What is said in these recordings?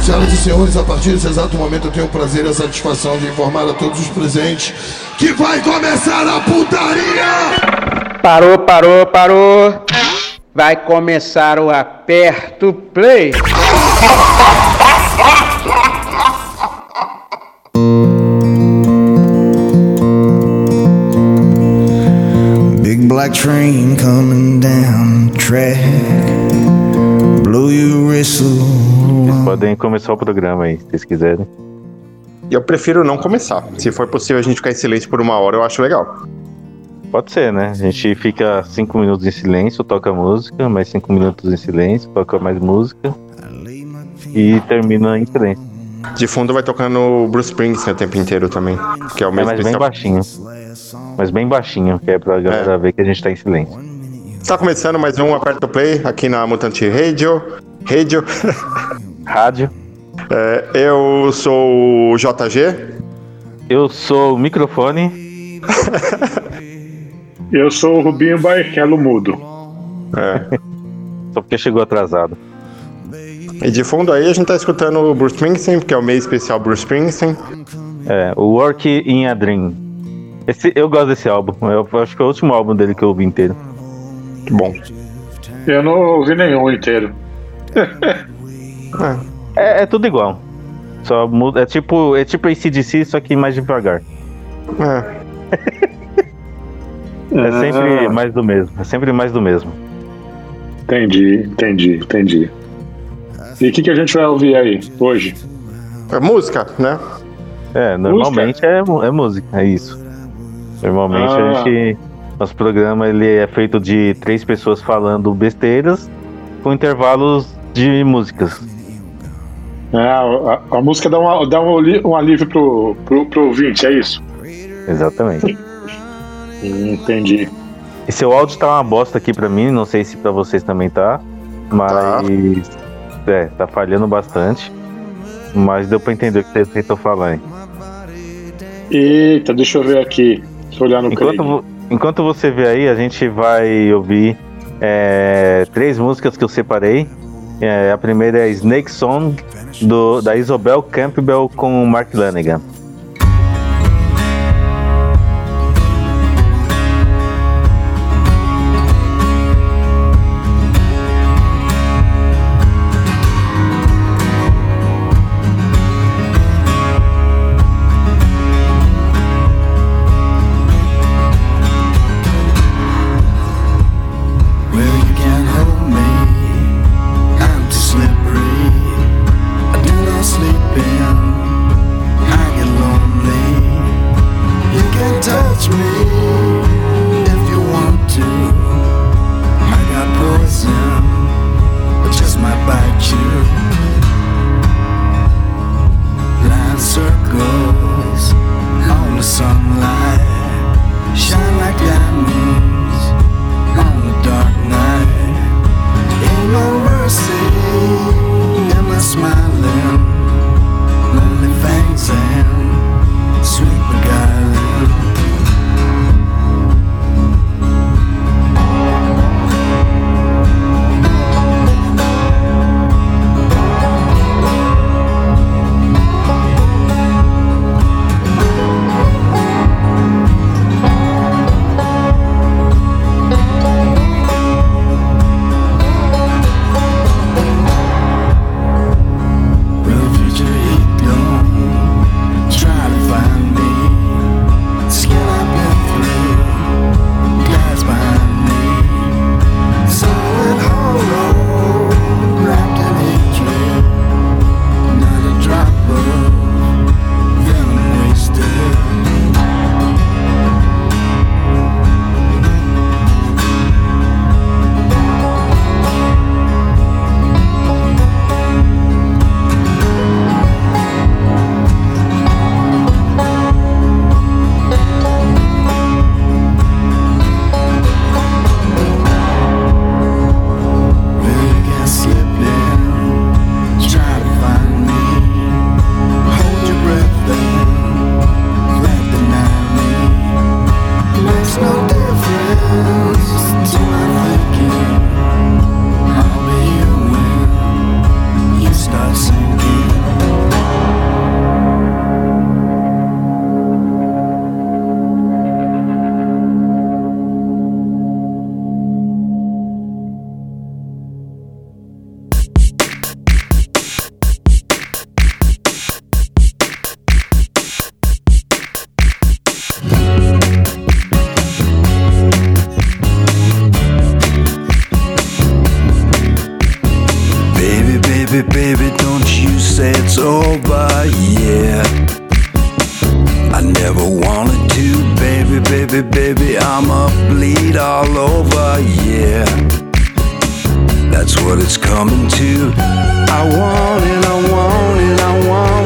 Senhoras e senhores, a partir desse exato momento eu tenho o prazer e a satisfação de informar a todos os presentes que vai começar a putaria! Parou, parou, parou. Vai começar o aperto play. Big black train coming down the track. Vocês podem começar o programa aí, se vocês quiserem. Eu prefiro não começar. Se for possível a gente ficar em silêncio por uma hora, eu acho legal. Pode ser, né? A gente fica cinco minutos em silêncio, toca música, mais cinco minutos em silêncio, toca mais música e termina em silêncio. De fundo vai tocando Bruce Springsteen o tempo inteiro também. Que é o É, mesmo mas bem baixinho. Mas bem baixinho, que é pra galera ver que a gente tá em silêncio. Tá começando mais um Aperto Play aqui na Mutante Radio. Radio. Rádio. É, eu sou o JG. Eu sou o microfone. Eu sou o Rubinho Barrichello Mudo. É. Só porque chegou atrasado. E de fundo aí a gente tá escutando o Bruce Springsteen, que é o mês especial Bruce Springsteen. É, o Work in a Dream. Esse, eu gosto desse álbum. Eu acho que é o último álbum dele que eu ouvi inteiro. Que bom. Eu não ouvi nenhum inteiro. É, é tudo igual. Só muda. É tipo, é tipo ACDC, só que mais devagar. É. É Ah. sempre mais do mesmo. É sempre mais do mesmo. Entendi, entendi, entendi. E o que, que a gente vai ouvir aí hoje? É música, né? É, normalmente é, mu- é música, é isso. Normalmente Ah. a gente. Nosso programa ele é feito de três pessoas falando besteiras com intervalos de músicas. Ah, a, a música dá, uma, dá um, um alívio pro, pro, pro ouvinte, é isso? Exatamente. Hum, Entendi. E seu áudio tá uma bosta aqui pra mim, não sei se pra vocês também tá. Mas. É, tá falhando bastante. Mas deu pra entender o que você tentou falar, hein? Eita, deixa eu ver aqui. Deixa eu olhar no Enquanto, vo- enquanto você vê aí, a gente vai ouvir é, três músicas que eu separei. É, a primeira é Snake Song, do, da Isobel Campbell com o Mark Lanigan. baby, baby, I'ma bleed all over, yeah. That's what it's coming to. I want it, I want it, I want it.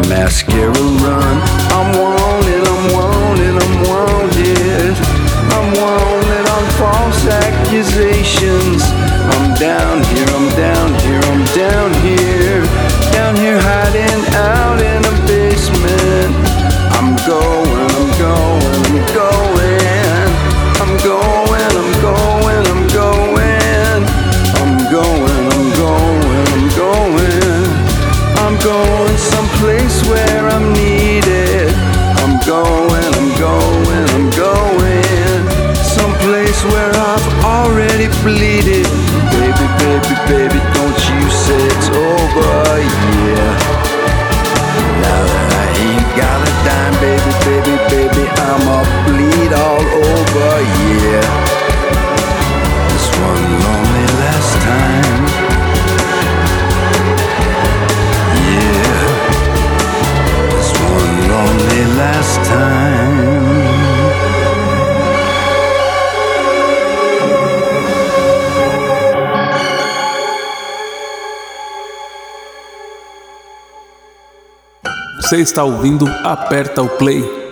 my mascara run. I'm wanted, I'm wanted, I'm wanted. I'm wanted on false accusations. I'm down here baby. Você está ouvindo Aperta o Play.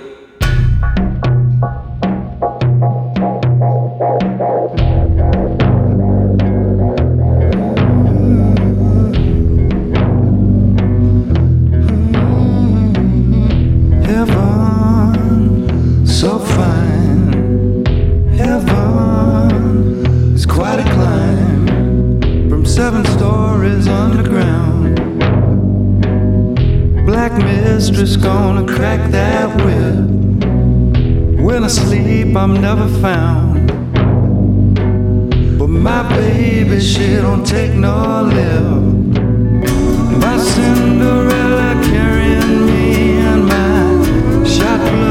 my baby, she don't take no lip. My Cinderella carrying me and my shotgun.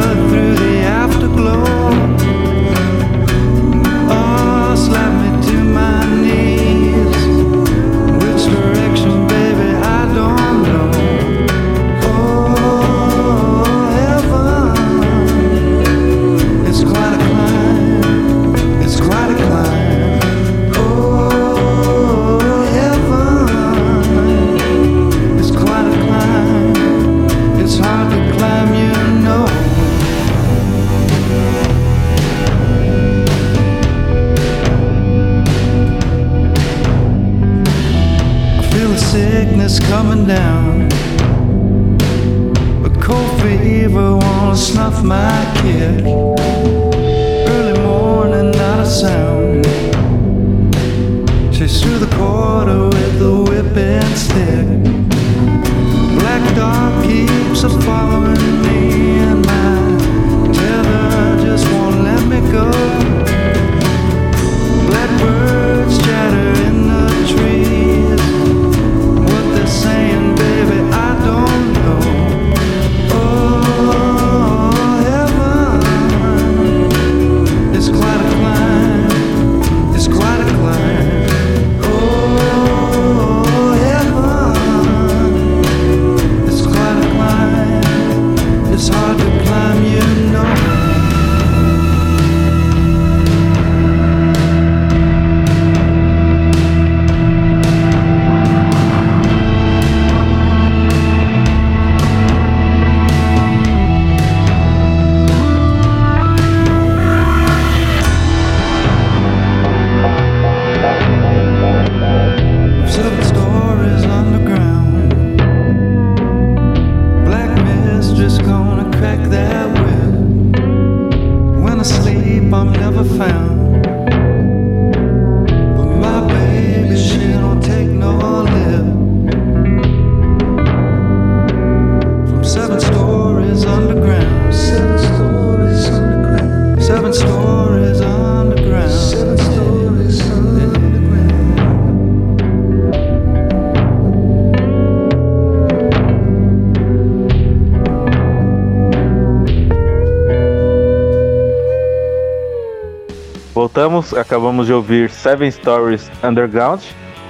Voltamos, acabamos de ouvir Seven Stories Underground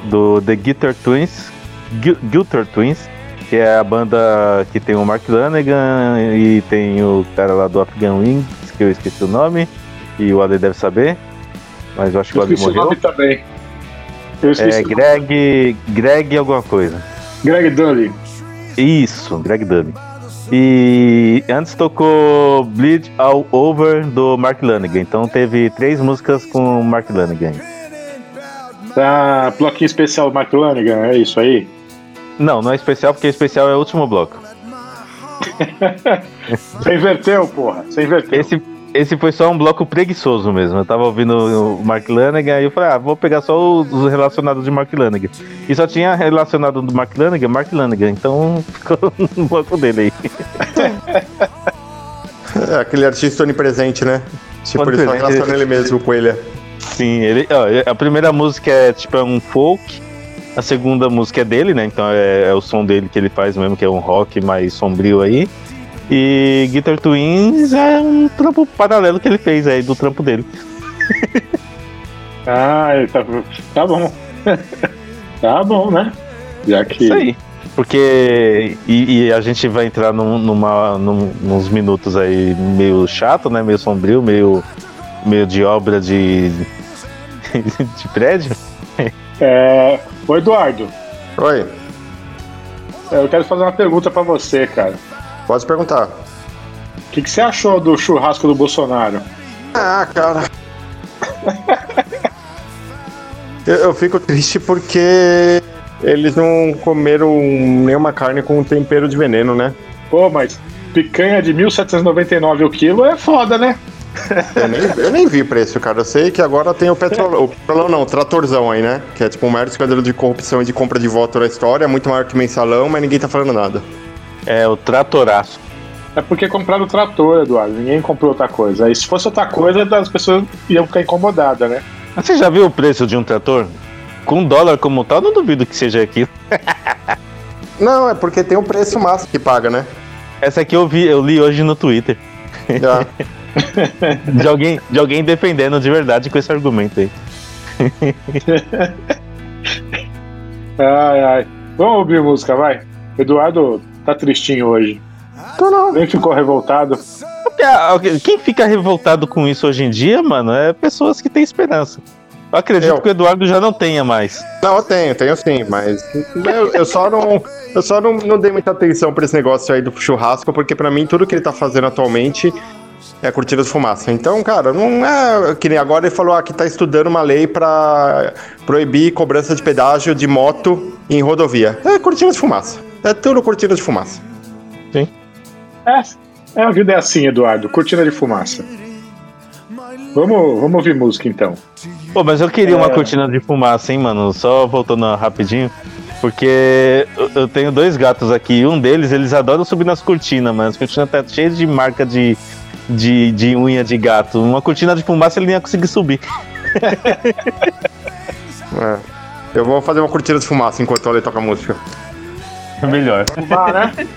do The Guitar Twins, Gu- Guitar Twins, que é a banda que tem o Mark Lanegan e tem o cara lá do Afghan Wings, que eu esqueci o nome, e o Ale deve saber, mas eu acho que o Eu Ale esqueci o morreu. nome também. Eu esqueci É o. Greg, Greg alguma coisa. Greg Dully. Isso, Greg Dully. E antes tocou Bleed All Over do Mark Lanegan. Então teve três músicas com Mark Lanegan. Ah, bloquinho especial do Mark Lanigan, é isso aí? Não, não é especial porque especial é o último bloco. Você inverteu, porra. Você inverteu. Esse, esse foi só um bloco preguiçoso mesmo. Eu tava ouvindo o Mark Lanegan e eu falei, ah, vou pegar só os os relacionados de Mark Lanegan. E só tinha relacionado do Mark Lanegan, Mark Lanegan. Então ficou no bloco dele aí. É aquele artista onipresente, né? Tipo, ele só relaciona ele mesmo com ele. Sim, ele, ó, a primeira música é tipo é um folk, a segunda música é dele, né? Então é, é o som dele que ele faz mesmo, que é um rock mais sombrio aí. E Guitar Twins é um trampo paralelo que ele fez aí do trampo dele. Ah, tá, tá bom. tá bom, né? Já que. Isso aí. Porque. E, e a gente vai entrar num, numa, num, nos minutos aí meio chato, né? Meio sombrio, meio, meio de obra de. de prédio. É... Ô, Eduardo, Oi, eu quero fazer uma pergunta pra você, cara. Pode perguntar. O que, que você achou do churrasco do Bolsonaro? Ah, cara. eu, eu fico triste porque eles não comeram nenhuma carne com tempero de veneno, né? Pô, mas picanha de 1.799 o quilo é foda, né? Eu nem, eu nem vi preço, cara. Eu sei que agora tem o petrolão. O petrolão não, o tratorzão aí, né? Que é tipo o maior escândalo de corrupção e de compra de voto da história. Muito maior que o mensalão, mas ninguém tá falando nada. É o Tratoraço. É porque compraram o trator, Eduardo. Ninguém comprou outra coisa. Aí se fosse outra coisa, as pessoas iam ficar incomodadas, né? Mas Você já viu o preço de um trator? Com dólar como tal, não duvido que seja aquilo. Não, é porque tem o preço máximo que paga, né? Essa aqui eu vi, eu li hoje no Twitter. Já. De alguém, de alguém defendendo de verdade com esse argumento aí. Ai, ai. Vamos ouvir música, vai. Eduardo tá tristinho hoje. Nem ficou revoltado. Quem fica revoltado com isso hoje em dia, mano, é pessoas que têm esperança. Eu acredito Eu. que o Eduardo já não tenha mais. Não, eu tenho, tenho sim, mas eu, eu só não, eu só não, não dei muita atenção pra esse negócio aí do churrasco, porque pra mim tudo que ele tá fazendo atualmente é cortina de fumaça. Então, cara, não é que nem agora ele falou ah, que tá estudando uma lei pra proibir cobrança de pedágio de moto em rodovia. É cortina de fumaça. É tudo cortina de fumaça. É, é, a vida é assim, Eduardo. Cortina de fumaça. Vamos, vamos ouvir música então. Pô, mas eu queria uma É. cortina de fumaça, hein, mano? Só voltando rapidinho. Porque eu- tenho dois gatos aqui. Um deles, eles adoram subir nas cortinas, mano. As cortinas tá cheias de marca de, de, de unha de gato. Uma cortina de fumaça ele nem ia conseguir subir. É. Eu vou fazer uma cortina de fumaça enquanto o Ale toca música. Melhor. Fumar, né?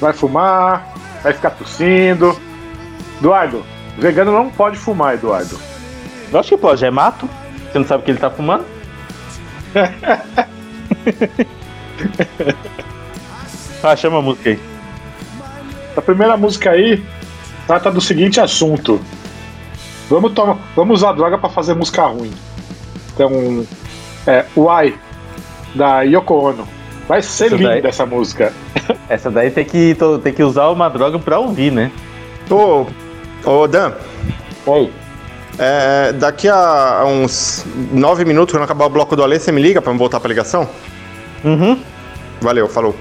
Vai fumar, vai ficar tossindo. Eduardo, vegano não pode fumar, Eduardo. Eu acho que pode, é mato. Você não sabe o que ele tá fumando? ah, chama a música aí. A primeira música aí trata do seguinte assunto. Vamos, tomar, vamos usar droga pra fazer música ruim. Então, é Why, da Yoko Ono. Vai ser Isso linda daí- essa música. Essa daí tem que, to- tem que usar uma droga pra ouvir, né? Ô, ô Dan, Oi. é, daqui a uns nove minutos, quando acabar o bloco do Ale, você me liga pra me voltar pra ligação? Uhum. Valeu, falou.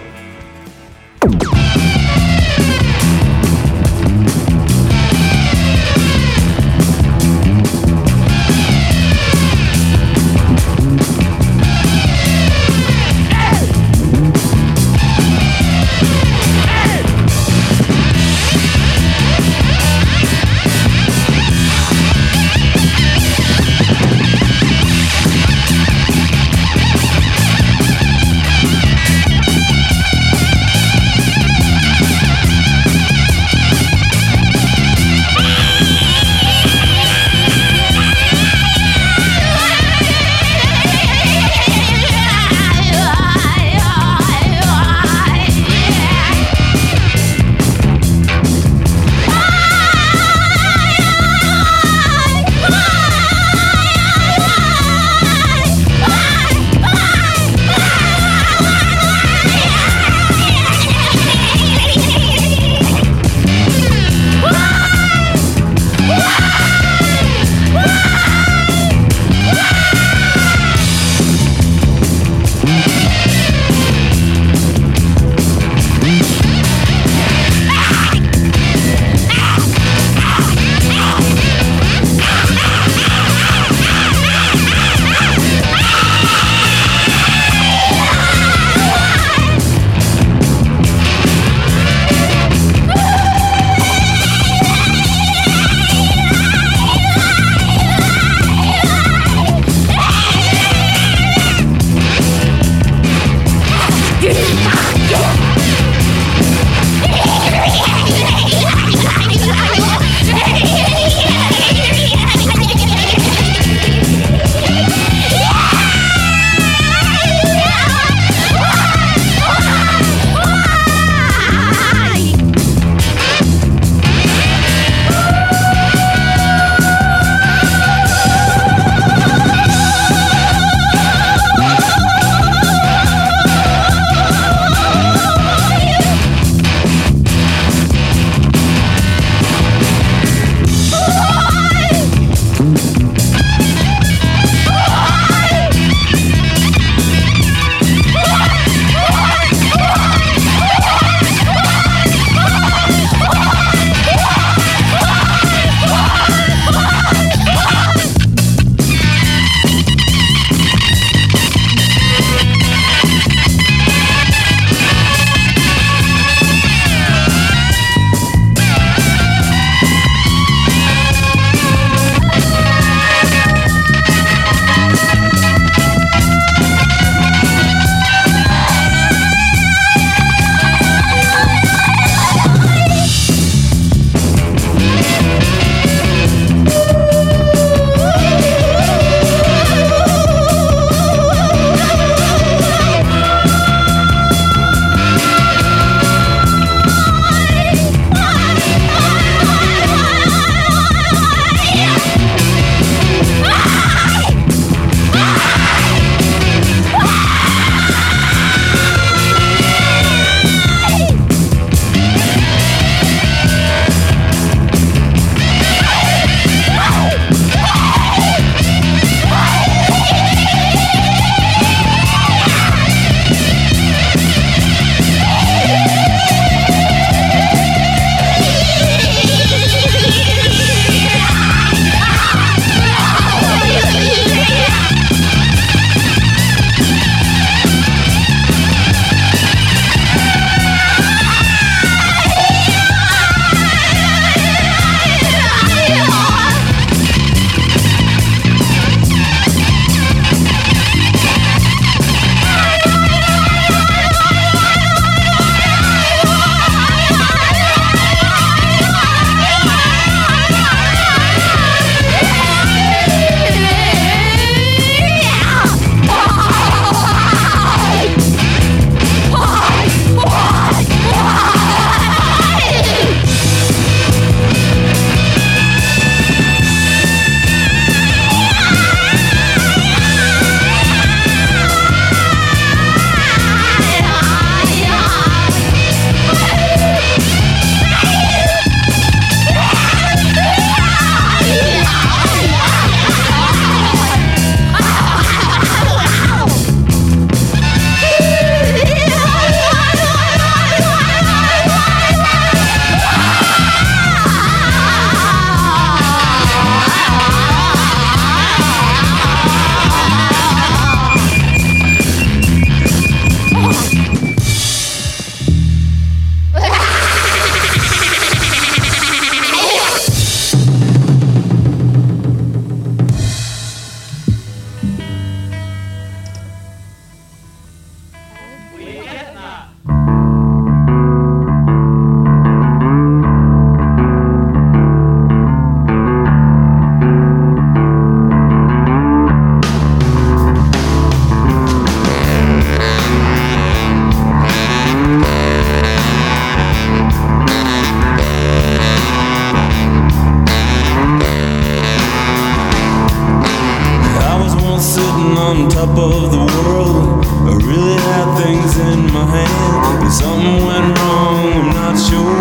not sure.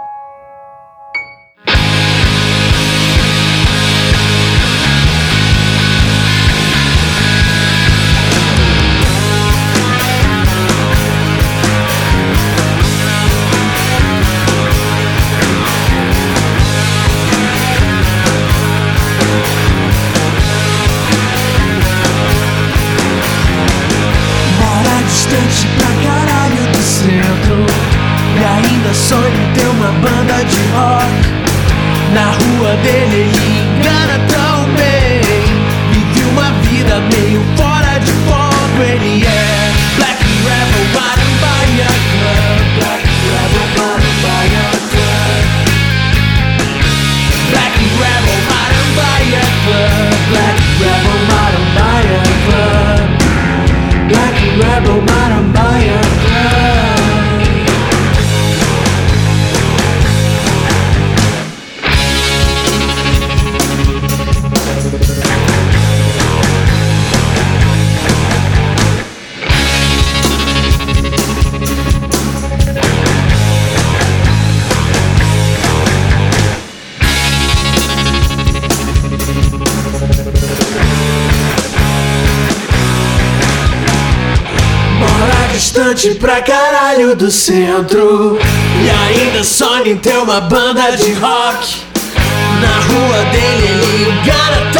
pra caralho do centro. E ainda sonha em ter uma banda de rock. Na rua dele ele engana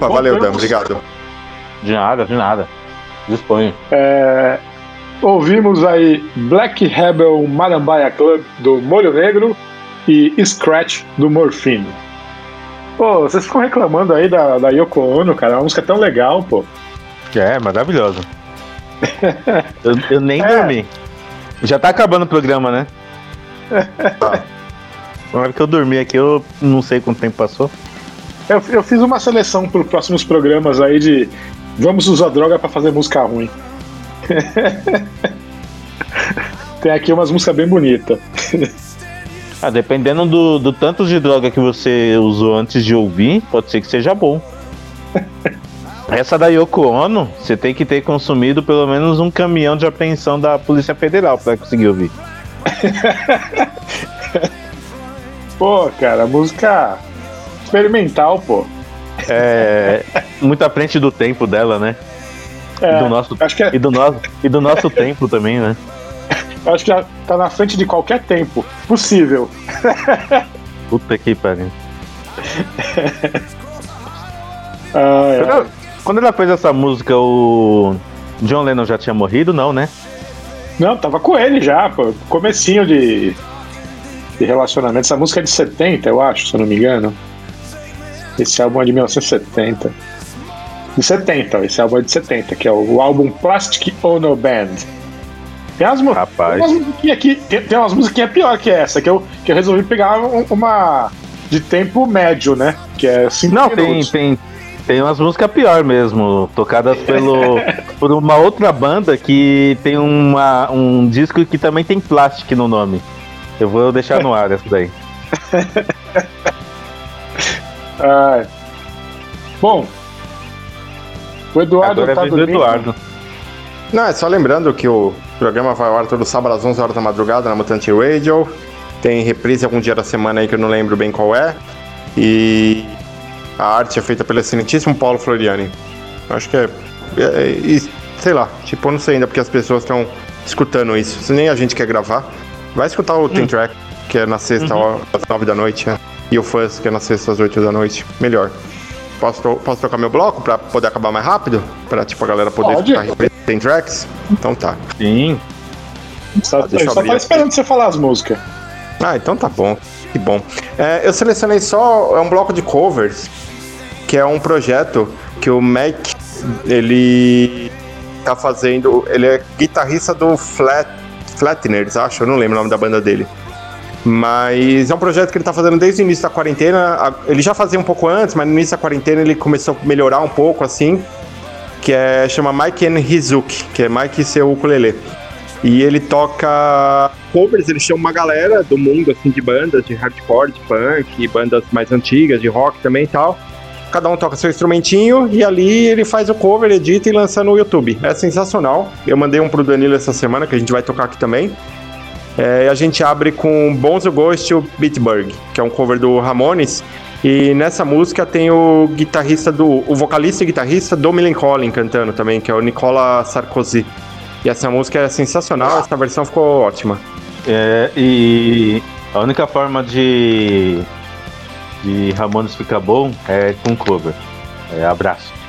Opa, valeu, Dan, obrigado. De nada, de nada. Disponho. É, ouvimos aí Black Rebel Marambaia Club do Molho Negro e Scratch do Morfine. Pô, vocês ficam reclamando aí da, da Yoko Ono, cara. É uma música tão legal, pô. É, maravilhoso. eu, eu nem É. dormi. Já tá acabando o programa, né? Na hora que eu dormi aqui, eu não sei quanto tempo passou. Eu, eu fiz uma seleção para próximos programas aí de vamos usar droga pra fazer música ruim. Tem aqui umas músicas bem bonitas. Ah, dependendo do, do tanto de droga que você usou antes de ouvir, pode ser que seja bom. Essa da Yoko Ono, você tem que ter consumido pelo menos um caminhão de apreensão da Polícia Federal pra conseguir ouvir. Pô, cara, música experimental, pô. É. muito à frente do tempo dela, né? É, do nosso, acho que é- e, do nosso, e do nosso tempo também, né? Acho que já tá na frente de qualquer tempo possível. Puta que pariu. Ah, é. Quando, quando ela fez essa música, o John Lennon já tinha morrido, não, né? Não, tava com ele já, pô. Comecinho de, de relacionamento. Essa música é de 70, eu acho, se eu não me engano. Esse álbum é de 1970. De 70, ó, esse álbum é de 70, que é o, álbum Plastic Ono Band. Tem umas, Rapaz. tem umas musiquinhas aqui, tem, tem umas musiquinhas pior que essa, que eu, que eu resolvi pegar um- uma de tempo médio, né? Que é 5 Não, tem, tem, tem umas músicas pior mesmo, tocadas pelo, por uma outra banda que tem uma, um disco que também tem plástico no nome. Eu vou deixar no ar essa daí. Ah, Bom, o Eduardo Agora é tá vez do dormindo. Eduardo. Não, é só lembrando que o programa vai ao ar todo sábado às 11 horas da madrugada na Mutante Radio. Tem reprise algum dia da semana aí que eu não lembro bem qual é. E a arte é feita pelo excelentíssimo Paulo Floriani. Acho que é, é- é- sei lá, tipo, eu não sei ainda porque as pessoas estão escutando isso. Se nem a gente quer gravar, vai escutar o Tem Track, que é na sexta ó, às 9 da noite, né? E o Fuzz, que é na sexta às 8 da noite. Melhor. Posso, posso trocar meu bloco pra poder acabar mais rápido? Pra, tipo, a galera poder Pode. escutar? Tem tracks? Então tá. Sim. Só, deixa eu só aqui. esperando você falar as músicas. Ah, então tá bom. Que bom. É, eu selecionei só é um bloco de covers, que é um projeto que o Mac ele tá fazendo. Ele é guitarrista do Flat, Flatners, acho, eu não lembro o nome da banda dele. Mas é um projeto que ele tá fazendo desde o início da quarentena. Ele já fazia um pouco antes, mas no início da quarentena ele começou a melhorar um pouco assim. Que é chama Mike and Hizuki, que é Mike e seu ukulele. E ele toca covers, ele chama uma galera do mundo, assim, de bandas, de hardcore, de punk, bandas mais antigas, de rock também e tal. Cada um toca seu instrumentinho e ali ele faz o cover, edita e lança no YouTube. É sensacional. Eu mandei um pro Danilo essa semana, que a gente vai tocar aqui também. É, a gente abre com Bonzo Ghost e o Bitburg, que é um cover do Ramones. E nessa música tem o guitarrista do. o vocalista e guitarrista do Millencolin cantando também, que é o Nicola Sarkozy. E essa música é sensacional, essa versão ficou ótima. É, e a única forma de, de Ramones ficar bom é com cover. É, abraço.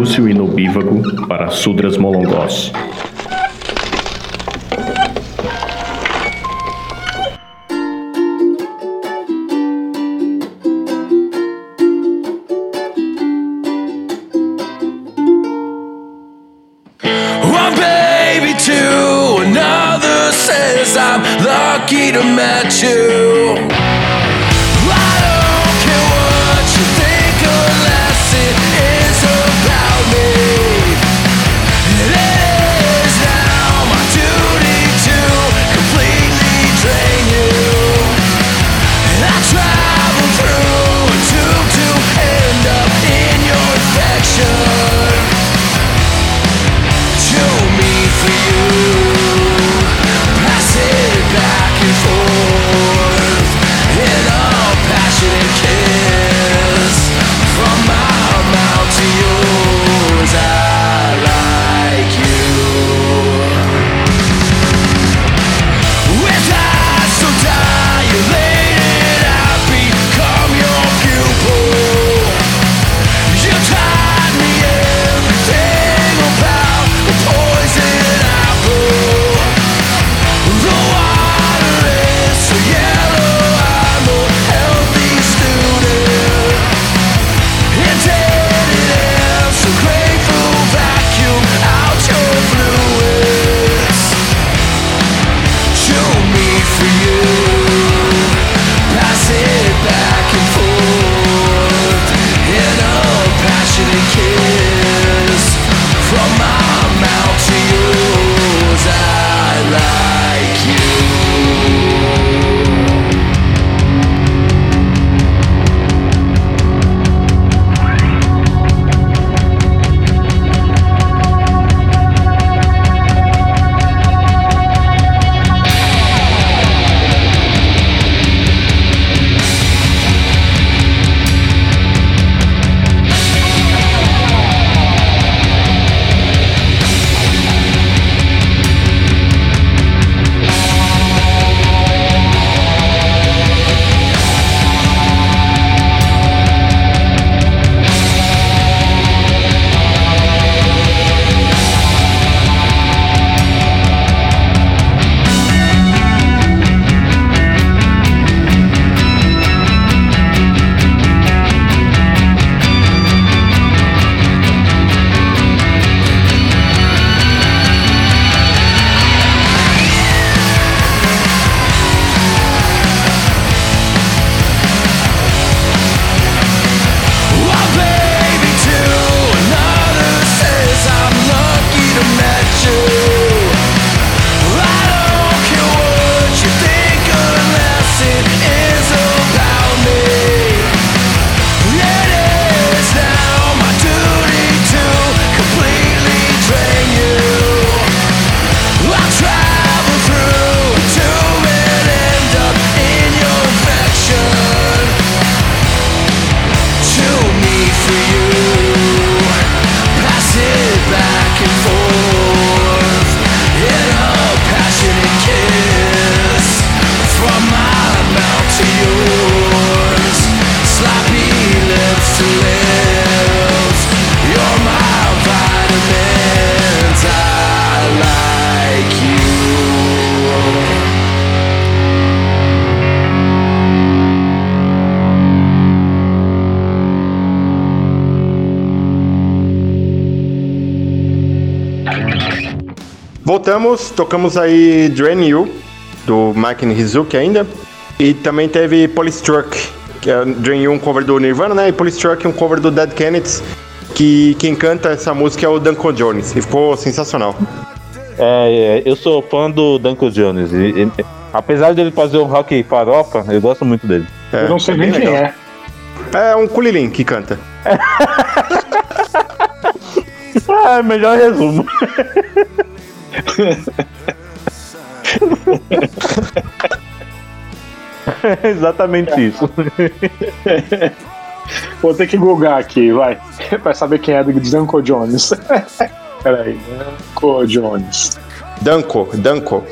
Súcio e nubívago para Sudras Molongós. Tocamos aí Drain You, do Mike Hizuki ainda. E também teve Polystruck, que é Drain You, um cover do Nirvana, né? E Polystruck, um cover do Dead Kennedys, que quem canta essa música é o Duncan Jones. E ficou sensacional. É, é, eu sou fã do Danko Jones. e- e- apesar dele fazer um rock farofa, eu gosto muito dele. É, Eu não sei é nem quem legal. é. É um culilim que canta. Ah, melhor resumo. Exatamente isso. Vou ter que googar aqui, vai. pra saber quem é do Danko Jones. Peraí, Danko Jones. Danko, Danko.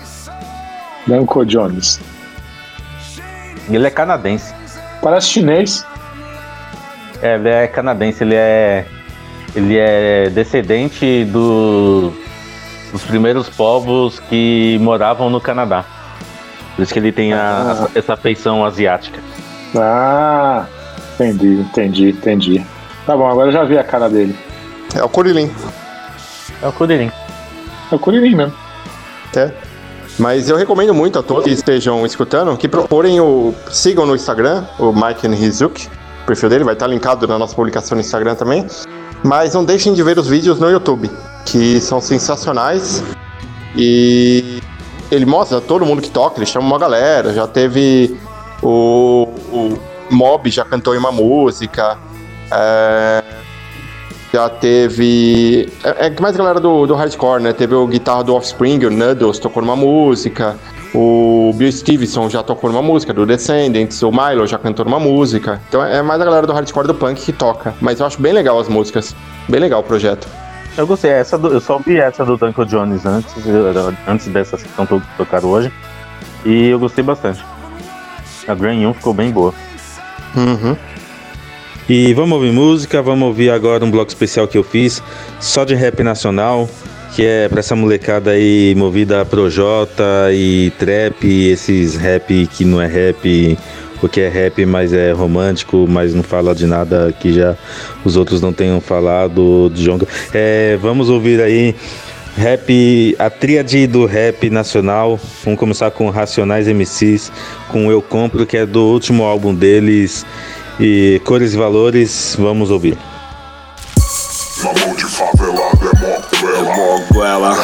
Danko Jones. Ele é canadense. Parece chinês. É, ele é canadense, ele é. ele é descendente do, dos primeiros povos que moravam no Canadá. Por isso que ele tem a- essa, essa feição asiática. Ah, entendi, entendi, entendi. Tá bom, agora eu já vi a cara dele. É o Kuririn. É o Kuririn. É o Kuririn mesmo. É. Mas eu recomendo muito a todos que estejam escutando que procurem o. sigam no Instagram, o Mike Hizuki. O perfil dele vai estar linkado na nossa publicação no Instagram também. Mas não deixem de ver os vídeos no YouTube, que são sensacionais. E ele mostra todo mundo que toca, ele chama uma galera. Já teve o, o Mob, já cantou em uma música. É, já teve. É, é mais galera do, do hardcore, né? Teve o guitarra do Offspring, o Nuddles, tocou numa música. O Bill Stevenson já tocou numa música, do Descendants. O Milo já cantou numa música. Então é mais a galera do hardcore do punk que toca. Mas eu acho bem legal as músicas. Bem legal o projeto. Eu gostei, essa do- eu só ouvi essa do Duncan Jones antes, antes dessas que estão to- tocaram hoje. E eu gostei bastante. A Grand 1 ficou bem boa. Uhum. E vamos ouvir música, vamos ouvir agora um bloco especial que eu fiz, só de rap nacional, que é pra essa molecada aí movida a Projota e trap, esses rap que não é rap, porque é rap, mas é romântico, mas não fala de nada que já os outros não tenham falado de Jonga. É, vamos ouvir aí rap, a tríade do rap nacional. Vamos começar com Racionais MCs, com Eu Compro, que é do último álbum deles. E Cores e Valores, vamos ouvir. Na mão de favelada é mó Moguela,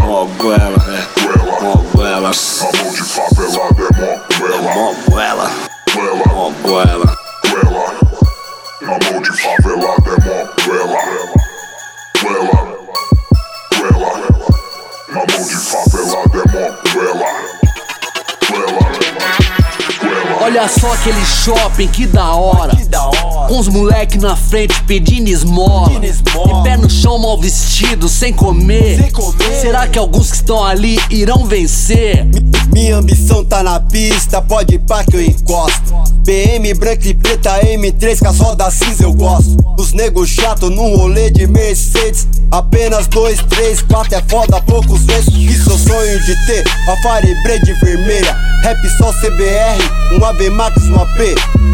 Moguela, é. Moguela, Na mão de favelada é mó Moguela, Moguela. Na mão de favelada é mó Na mão de favelada é mó Olha só aquele shopping, que da hora. Com os moleque na frente pedindo esmola. De pé no chão, mal vestido, sem comer. Será que alguns que estão ali irão vencer? Minha ambição tá na pista, pode ir pra que eu encosto. BM branca e preta, M3 com rodas cinza eu gosto. Os negros chato num rolê de Mercedes. Apenas dois, três, quatro é foda, poucos vezes. Isso eu sonho de ter, a Firebread vermelha. Rap só CBR, um AB Max, um AP,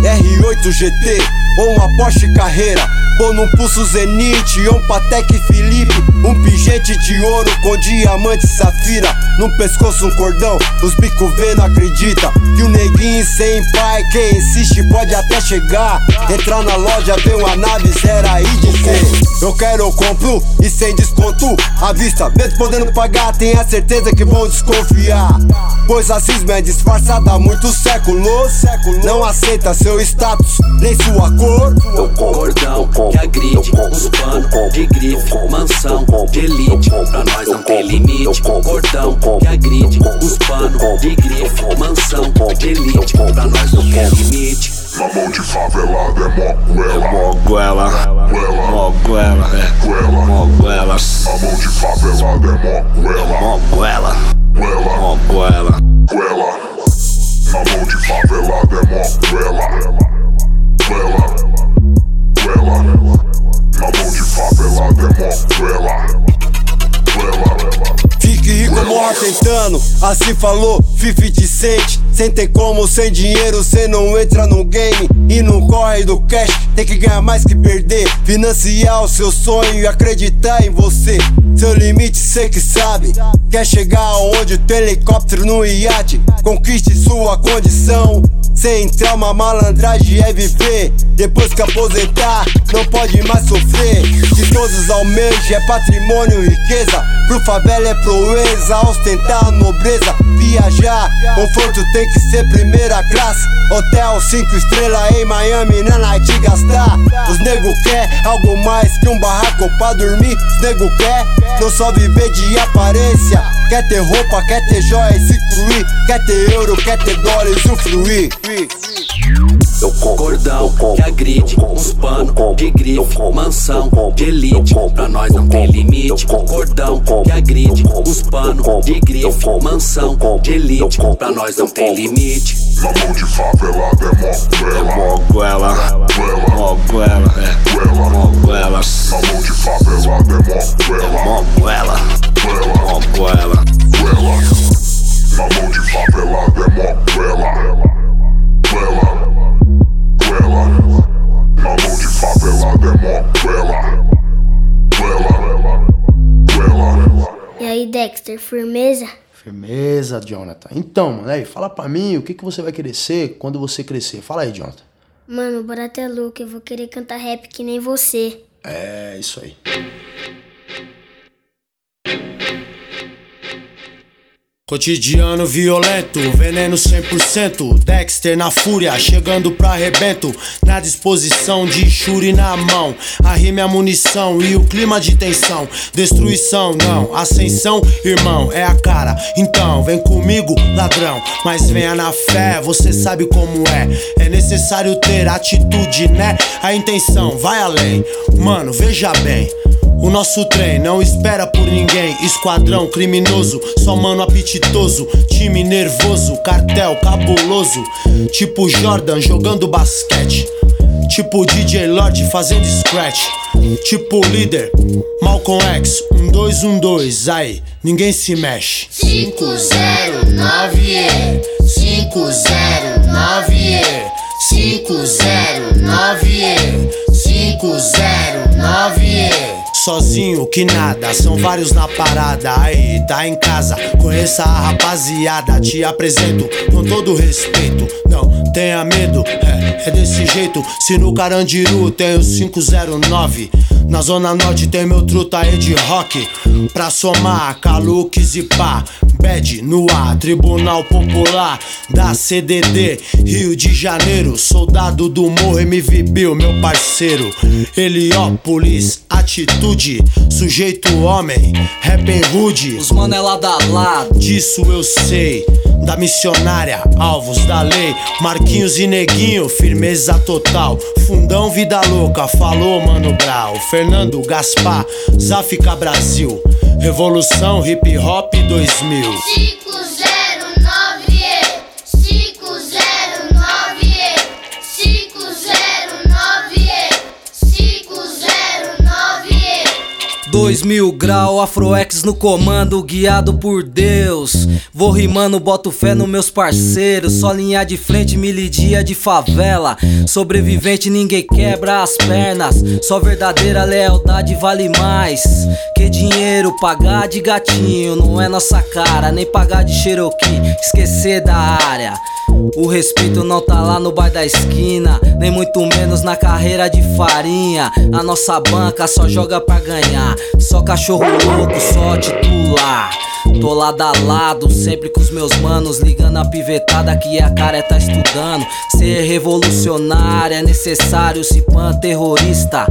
R8 GT ou uma Porsche Carreira. Pô num pulso Zenith, um Patek Felipe, um pingente de ouro com diamante e safira. No pescoço um cordão, os bico vê não acredita que o neguinho sem pai, quem insiste pode até chegar. Entrar na loja, ver uma nave zero aí dizer: Eu quero, eu compro e sem desconto à vista. Mesmo podendo pagar, tenha certeza que vão desconfiar. Pois a cisma é disfarçada há muitos séculos. Não aceita seu status, nem sua cor. Cordão que agride, uns pano de grife, mansão de elite. Pra nós não tem limite. Cordão que agride, uns pano de grife, mansão de elite. Pra nós não tem limite. Na mão de favelada é mó Moguela, Moguela, é. Moguela, Na mão de favelada é mó Moguela, Moguela. Na mão de favelada é mó Mão de é mó Fique rico, morre tentando, assim falou, Fifi de sente. Sem ter como, sem dinheiro, cê não entra no game e não corre do cash. Tem que ganhar mais que perder, financiar o seu sonho e acreditar em você. Seu limite cê que sabe, quer chegar aonde o helicóptero no iate. Conquiste sua condição. Sem trauma, malandragem é viver. Depois que aposentar, não pode mais sofrer. Que todos almejam é patrimônio, riqueza. Pro favela é proeza, ostentar a nobreza. Viajar, conforto tem que ser primeira classe. Hotel 5 estrelas em Miami, na night gastar. Os nego quer algo mais que um barraco pra dormir. Os nego quer não só viver de aparência. Quer ter roupa, quer ter joia e se cruir. Quer ter euro, quer ter dólar e usufruir. Cordão que agride, uns pano de grife, mansão de elite. Pra nós não tem limite. Cordão que agride, uns pano de grife, mansão de elite. Pra nós não tem limite. Na mão de favelada é mó Mó goela, mó goela, é mó goela. Na mão de favelada é mó Mó goela, mó goela. Goela. Na mão de favelada é mó goela. Na mão de favelada é mó. E aí, Dexter, firmeza? Firmeza, Jonathan. Então, mano, aí, fala pra mim o que, que você vai querer ser quando você crescer. Fala aí, Jonathan. Mano, o Barato é louco, eu vou querer cantar rap que nem você. É, isso aí. Cotidiano violento, veneno 100%. Dexter na fúria, chegando pra arrebento. Na disposição de Shuri na mão. A rima é a munição e o clima de tensão. Destruição, não. Ascensão, irmão, é a cara. Então, vem comigo, ladrão. Mas venha na fé, você sabe como é. É necessário ter atitude, né? A intenção vai além. Mano, veja bem. O nosso trem não espera por ninguém. Esquadrão criminoso, só mano apetitoso. Time nervoso, cartel cabuloso. Tipo Jordan jogando basquete. Tipo DJ Lorde fazendo scratch. Tipo líder, Malcolm X, 1212, aí, ninguém se mexe. 509 E 509 E 509 E 509 E Sozinho que nada, são vários na parada. Aí, tá em casa, conheça a rapaziada. Te apresento com todo respeito. Não tenha medo, é, é desse jeito. Se no Carandiru tem o 509. Na Zona Norte tem meu truta aí de rock. Pra somar, Calux e pá. Bad no ar, Tribunal Popular da CDD, Rio de Janeiro. Soldado do Morro MV Bill, meu parceiro. Heliópolis, atitude, sujeito homem, rap rude. Os mano é lado a lado. Disso eu sei. Da missionária, alvos da lei. Marquinhos e neguinho, firmeza total. Fundão, vida louca, falou Mano Brau. Fernando Gaspar, Zafika Brasil. Revolução hip hop 2000. Dois mil grau, Afroex no comando, guiado por Deus. Vou rimando, boto fé nos meus parceiros. Só linha de frente, milidia de favela. Sobrevivente, ninguém quebra as pernas. Só verdadeira lealdade vale mais. Que dinheiro pagar de gatinho, não é nossa cara, nem pagar de Cherokee. Esquecer da área. O respeito não tá lá no bar da esquina, nem muito menos na carreira de farinha. A nossa banca só joga pra ganhar só cachorro louco, só titular. Tô lado a lado, sempre com os meus manos, ligando a pivetada que a cara tá estudando. Ser revolucionário é necessário, se pan terrorista,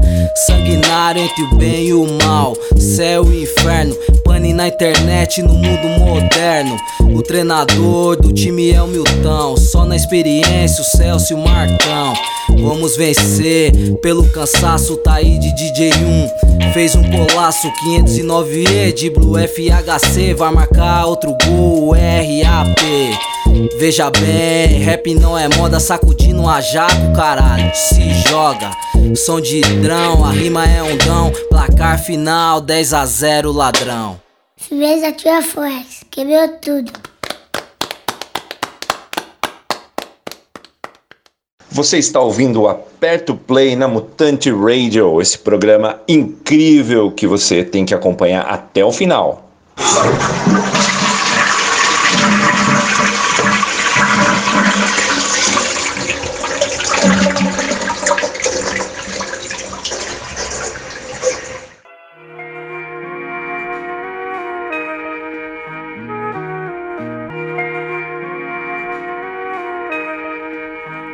sanguinário entre o bem e o mal, céu e inferno, pane na internet no mundo moderno. O treinador do time é o Milton, só na experiência o Celso e o Marcão. Vamos vencer pelo cansaço, tá aí de DJ1. Fez um colaço 509E de Blue FHC, vai marcar outro gol, RAP. Veja bem, rap não é moda, sacudindo a jaco, caralho. Se joga, som de drão, a rima é um dão. Placar final 10 a 0 ladrão. Firmeza tua Forex, quebrou tudo. Você está ouvindo o Aperto Play na Mutante Radio, esse programa incrível que você tem que acompanhar até o final.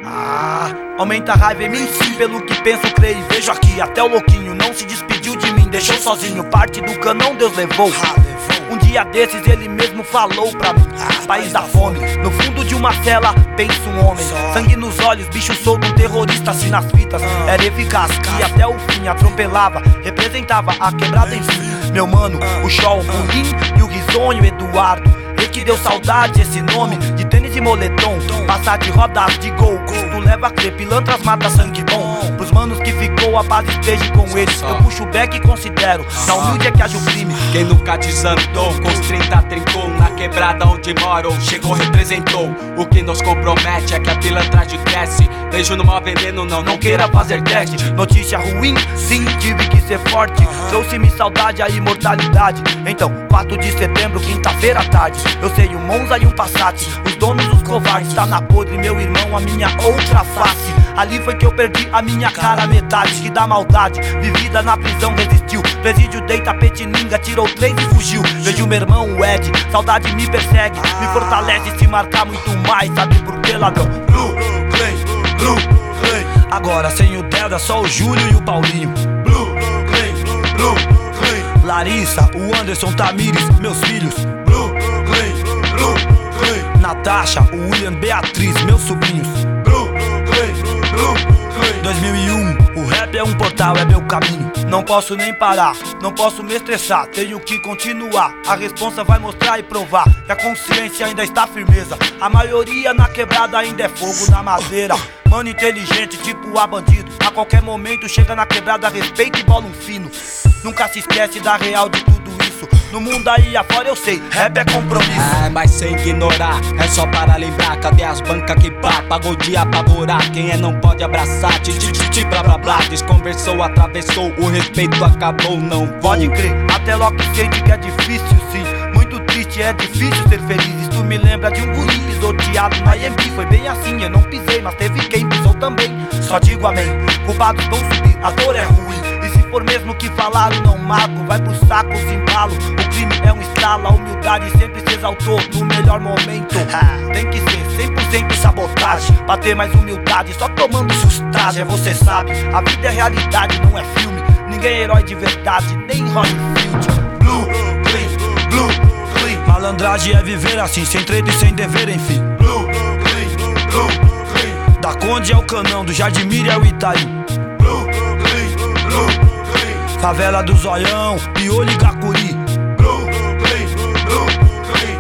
Ah, aumenta a raiva em mim sim, pelo que penso, creio vejo aqui. Até o louquinho não se despediu de mim, deixou sozinho. Parte do canão Deus levou. Dia desses ele mesmo falou pra mim. País da fome, no fundo de uma cela pensa um homem. Sangue nos olhos, bicho solto, um terrorista assim nas fitas. Era eficaz, que até o fim atropelava Representava a quebrada em si. Meu mano, o show, o Lin e o risonho Eduardo. Ele que deu saudade esse nome De tênis e moletom. Passar de rodas de gol, tu leva a crer, pilantras mata sangue bom. Pros manos que ficou, a base esteja com eles. Eu puxo o back e considero, na humilde é que age o crime. Quem nunca desandou, com os 30 trincou Na quebrada onde moro, chegou, representou O que nos compromete é que a pilantragem cresce Beijo no mau veneno, não, não queira fazer teste Notícia ruim, sim, tive que ser forte. Trouxe-me saudade, a imortalidade. Então, 4 de setembro, quinta-feira à tarde. Eu sei um Monza e um Passat. Os donos dos covardes, tá na podre, meu irmão, a minha outra face. Ali foi que eu perdi a minha cara, metade que da maldade. Vivida na prisão, resistiu. Presídio deita petininga, tirou três e fugiu. Vejo meu irmão, o Ed, saudade me persegue. Me fortalece se marcar muito mais, sabe por que, ladrão? Blue, Clay, Blue, Clay. Agora sem o Delda, só o Júlio e o Paulinho. Blue, Clay, Blue, Clay. Larissa, o Anderson Tamires, meus filhos. Blue, Clay, Blue, Clay. Natasha, o William Beatriz, meus sobrinhos. 2001, o rap é um portal, é meu caminho. Não posso nem parar, não posso me estressar, tenho que continuar. A responsa vai mostrar e provar que a consciência ainda está firmeza. A maioria na quebrada ainda é fogo na madeira. Mano inteligente, tipo a bandido. A qualquer momento chega na quebrada, respeita e bola um fino. Nunca se esquece da real de tudo No mundo aí afora eu sei, rap é compromisso. Ah, mas sem ignorar, é só para lembrar. Cadê as bancas que pá? Pagou de apavorar. Quem é não pode abraçar. Ti, ti, ti, ti, blá blá blá. Desconversou, atravessou. O respeito acabou, não vou. Pode crer, até logo sente que é difícil sim. Muito triste, é difícil ser feliz. Isso me lembra de um guri pisoteado na IMB. Foi bem assim, eu não pisei, mas teve quem pisou também. Só digo amém, culpados vão subir, a dor é ruim. For mesmo que falaram, não mago, vai pro saco, se embalo. O crime é um estralo, a humildade sempre se exaltou no melhor momento. Tem que ser 100% sabotagem, pra ter mais humildade, só tomando sustagem. Você sabe, a vida é realidade, não é filme. Ninguém é herói de verdade, nem Holyfield. Blue, clean, blue, clean. Malandragem é viver assim, sem treta e sem dever, enfim. Blue, clean, blue, clean. Da Conde ao Canão, do Jardimir ao Itaí. Blue, clean, blue. Favela do Zoião, Piolho e Gacuri.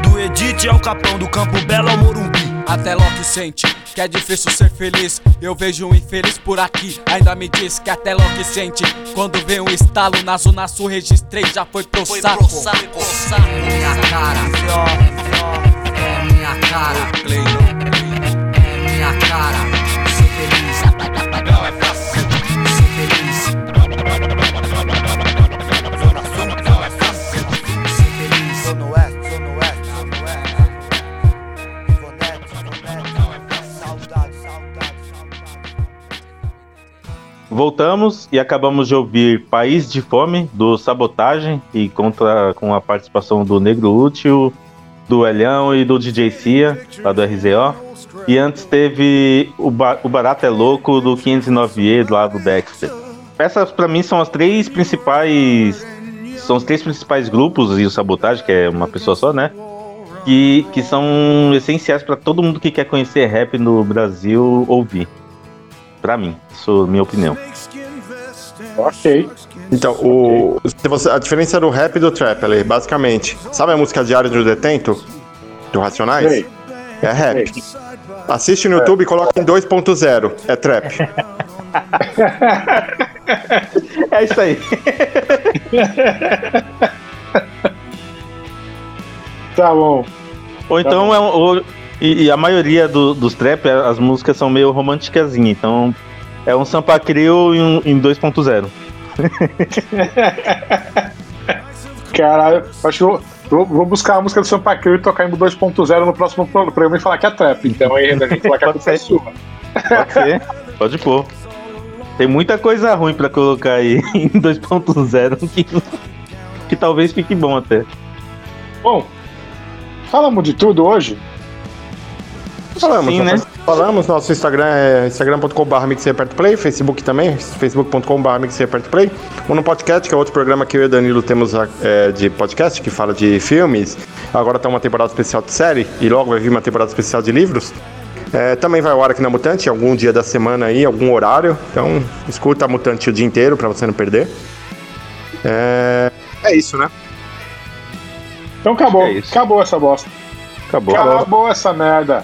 Do Edite ao Capão, do Campo Belo ao Morumbi. Até Loki sente que é difícil ser feliz. Eu vejo um infeliz por aqui. Ainda me diz que até Loki sente. Quando vem um estalo na zona sul, registrei, já foi pro Foi saco. pro saco, pro saco. É minha cara, é minha cara, é minha cara. Ser feliz, Voltamos e acabamos de ouvir País de Fome, do Sabotagem, e conta com a participação do Negro Útil, do Elhão e do DJ Cia, lá do RZO. E antes teve o, ba o Barato é Louco, do 509E, lá do Dexter. Essas, pra mim, são as três principais. São os três principais grupos, e o Sabotagem, que é uma pessoa só, né? Que, que são essenciais pra todo mundo que quer conhecer rap no Brasil ouvir. Pra mim, isso é a minha opinião. Ok. Então, o, você- a diferença do rap e do trap ali, basicamente. Sabe a música Diário do Detento? Do Racionais? Sei. É rap. Assiste no YouTube e coloca em 2.0. É trap. É isso aí. Tá bom. Ou então é um, ou- e, e a maioria do- dos trap, as músicas são meio românticazinhas, então é um Sampa Crio em, um- em 2.0. Caralho, acho que vou, vou buscar a música do Sampa Crio e tocar em 2.0 no próximo pro- programa e falar que é trap. Então aí a gente falar que a culpa é sua. Pode ser, pode pôr. Tem muita coisa ruim pra colocar aí em 2.0 que, que talvez fique bom até. Bom, falamos de tudo hoje? Falamos, Sim, né? Falamos, nosso Instagram é instagram.com.br mixerpertoplay, Facebook também, facebook.com.br mixerpertoplay. Ou no podcast, que é outro programa que eu e o Danilo temos é, de podcast, que fala de filmes. Agora tá uma temporada especial de série, e logo vai vir uma temporada especial de livros. É, também vai ao ar aqui na Mutante, algum dia da semana aí, algum horário. Então, escuta a Mutante o dia inteiro pra você não perder. É, é isso, né? Então acabou. Acabou essa bosta. Acabou. Acabou essa merda.